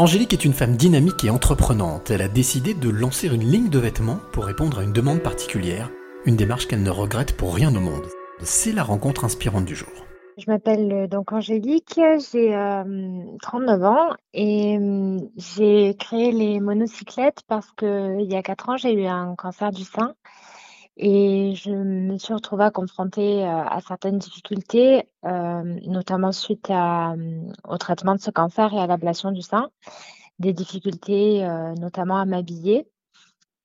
Angélique est une femme dynamique et entreprenante. Elle a décidé de lancer une ligne de vêtements pour répondre à une demande particulière, une démarche qu'elle ne regrette pour rien au monde. C'est la rencontre inspirante du jour. Je m'appelle euh, donc Angélique, j'ai 39 ans et j'ai créé les monocyclettes parce qu'il y a 4 ans, j'ai eu un cancer du sein et je me suis retrouvée confrontée à certaines difficultés, notamment suite au traitement de ce cancer et à l'ablation du sein. Des difficultés, notamment à m'habiller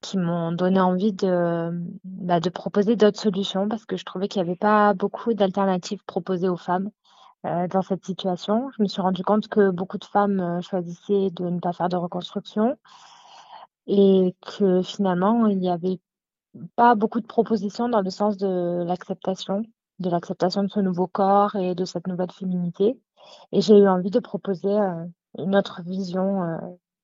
qui m'ont donné envie de, bah, de proposer d'autres solutions parce que je trouvais qu'il n'y avait pas beaucoup d'alternatives proposées aux femmes euh, dans cette situation. Je me suis rendu compte que beaucoup de femmes euh, choisissaient de ne pas faire de reconstruction et que finalement, il n'y avait pas beaucoup de propositions dans le sens de l'acceptation, de l'acceptation de ce nouveau corps et de cette nouvelle féminité. Et j'ai eu envie de proposer euh, une autre vision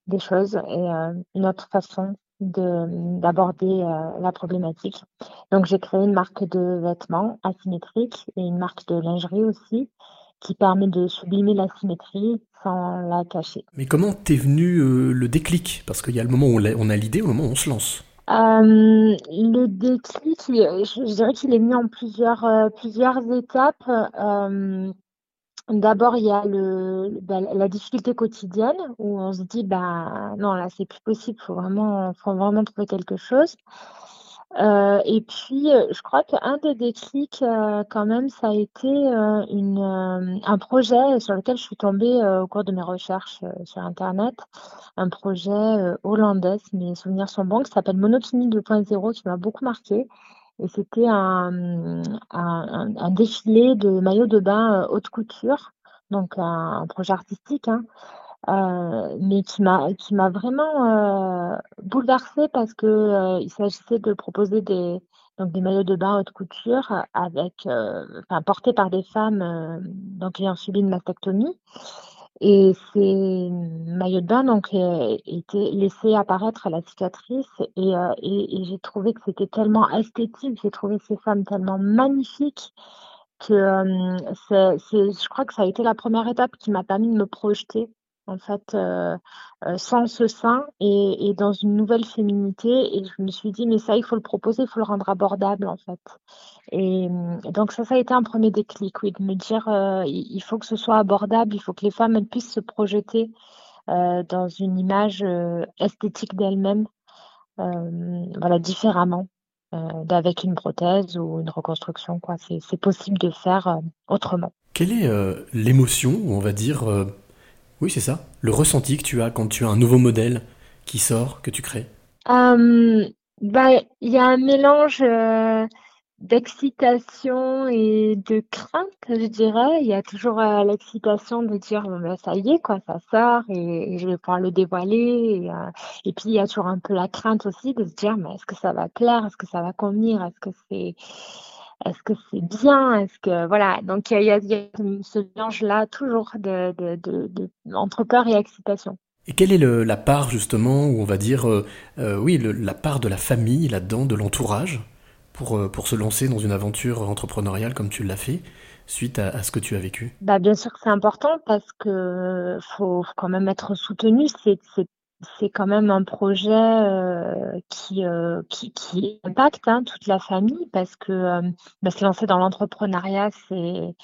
des choses et une autre façon d'aborder euh, la problématique. Donc j'ai créé une marque de vêtements asymétriques et une marque de lingerie aussi qui permet de sublimer la symétrie sans la cacher. Mais comment t'es venu euh, le déclic? Parce qu'il y a le moment où on a, l'idée, au moment où on se lance. Euh, le déclic, je, dirais qu'il est mis en plusieurs, plusieurs étapes. D'abord, il y a bah, la difficulté quotidienne où on se dit, bah non, là, c'est plus possible, il faut vraiment, faut vraiment trouver quelque chose. Euh, et puis, euh, je crois qu'un des déclics, euh, quand même, ça a été un projet sur lequel je suis tombée au cours de mes recherches sur Internet, un projet hollandais, si mes souvenirs sont bons, qui s'appelle Monotonie 2.0, qui m'a beaucoup marqué. Et c'était un, défilé de maillots de bain haute couture, donc un, projet artistique, hein, euh, mais qui m'a qui m'a vraiment euh, bouleversée parce que il s'agissait de proposer des donc des maillots de bain haute couture avec enfin portés par des femmes donc ayant subi une mastectomie. Et ces maillots de bain donc euh, étaient laissés apparaître la cicatrice et, euh, et, j'ai trouvé que c'était tellement esthétique, j'ai trouvé ces femmes tellement magnifiques que euh, je crois que ça a été la première étape qui m'a permis de me projeter en fait, euh, euh, sans ce sein et, dans une nouvelle féminité. Et je me suis dit, mais ça, il faut le proposer, il faut le rendre abordable, en fait. Et, donc, ça, ça a été un premier déclic, oui, de me dire, euh, il faut que ce soit abordable, il faut que les femmes elles puissent se projeter dans une image esthétique d'elles-mêmes, voilà, différemment. d'avec une prothèse ou une reconstruction, quoi. C'est possible de faire autrement. Quelle est l'émotion, on va dire, oui, c'est ça. Le ressenti que tu as quand tu as un nouveau modèle qui sort, que tu crées. Euh, bah, il y a un mélange euh, d'excitation et de crainte, je dirais. Il y a toujours euh, l'excitation de dire bah, ça y est, quoi, ça sort et, je vais pouvoir le dévoiler. Et, et, puis il y a toujours un peu la crainte aussi de se dire est-ce que ça va plaire, est-ce que ça va convenir, est-ce que c'est est-ce que c'est bien? Est-ce que voilà Donc il y, a ce mélange-là toujours de, entre peur et excitation. Et quelle est la part justement où on va dire euh, euh, oui la part de la famille là-dedans, de l'entourage pour euh, pour se lancer dans une aventure entrepreneuriale comme tu l'as fait suite à, ce que tu as vécu? Bah, Bien sûr que c'est important parce que faut quand même être soutenu. C'est c'est quand même un projet euh, qui, euh, qui, qui, impacte hein, toute la famille parce que euh, bah, se lancer dans l'entrepreneuriat, c'est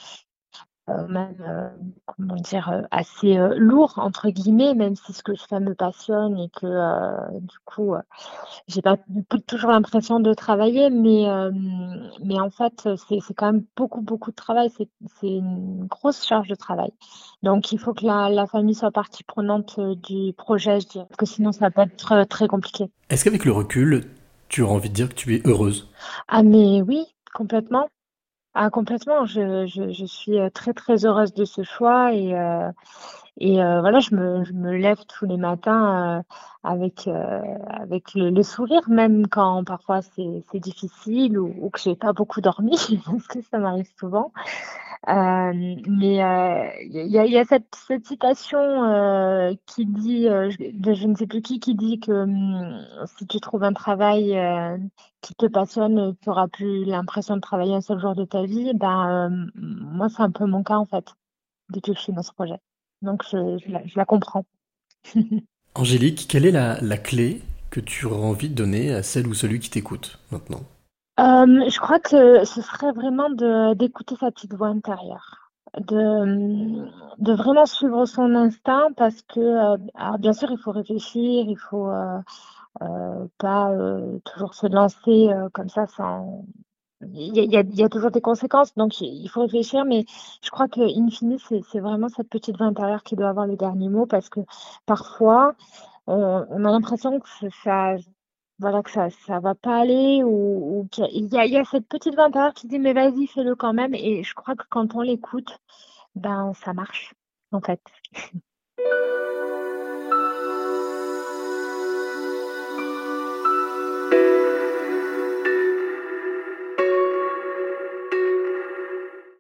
même, euh, comment dire, euh, assez lourd, entre guillemets, même si ce que je fais me passionne et que du coup, j'ai pas toujours l'impression de travailler, mais, mais en fait, c'est quand même beaucoup, beaucoup de travail, c'est une grosse charge de travail. Donc, il faut que la, la famille soit partie prenante du projet, je dirais, parce que sinon, ça peut être très compliqué. Est-ce qu'avec le recul, tu as envie de dire que tu es heureuse? Ah, mais oui, complètement. Ah complètement, je je je suis, euh, très, très heureuse de ce choix et heu et heu, voilà, je me je me lève tous les matins, avec, avec le sourire, même quand parfois c'est difficile ou ou que j'ai pas beaucoup dormi, parce que ça m'arrive souvent. Euh, mais euh, il y, a, y, a, cette, citation euh, qui dit, euh, je ne sais plus qui, qui dit que hum, si tu trouves un travail euh, qui te passionne, tu n'auras plus l'impression de travailler un seul jour de ta vie. Ben, euh, moi, c'est un peu mon cas en fait, depuis que je suis dans ce projet. Donc, je, la, comprends. Angélique, quelle est la, la clé que tu aurais envie de donner à celle ou celui qui t'écoute maintenant? Euh, je crois que ce serait vraiment d'écouter sa petite voix intérieure, de, de vraiment suivre son instinct parce que, euh, alors bien sûr, il faut réfléchir, il faut euh, euh, pas toujours se lancer comme ça sans. Il y a, il y a- toujours des conséquences, donc il faut réfléchir, mais je crois que in fine, c'est c'est vraiment cette petite voix intérieure qui doit avoir le dernier mot parce que parfois, on, on a l'impression que ça, voilà, que ça ça va pas aller ou qu'il y a il y a cette petite voix qui dit: «Mais vas-y, fais-le quand même» et je crois que quand on l'écoute, ben, ça marche, en fait.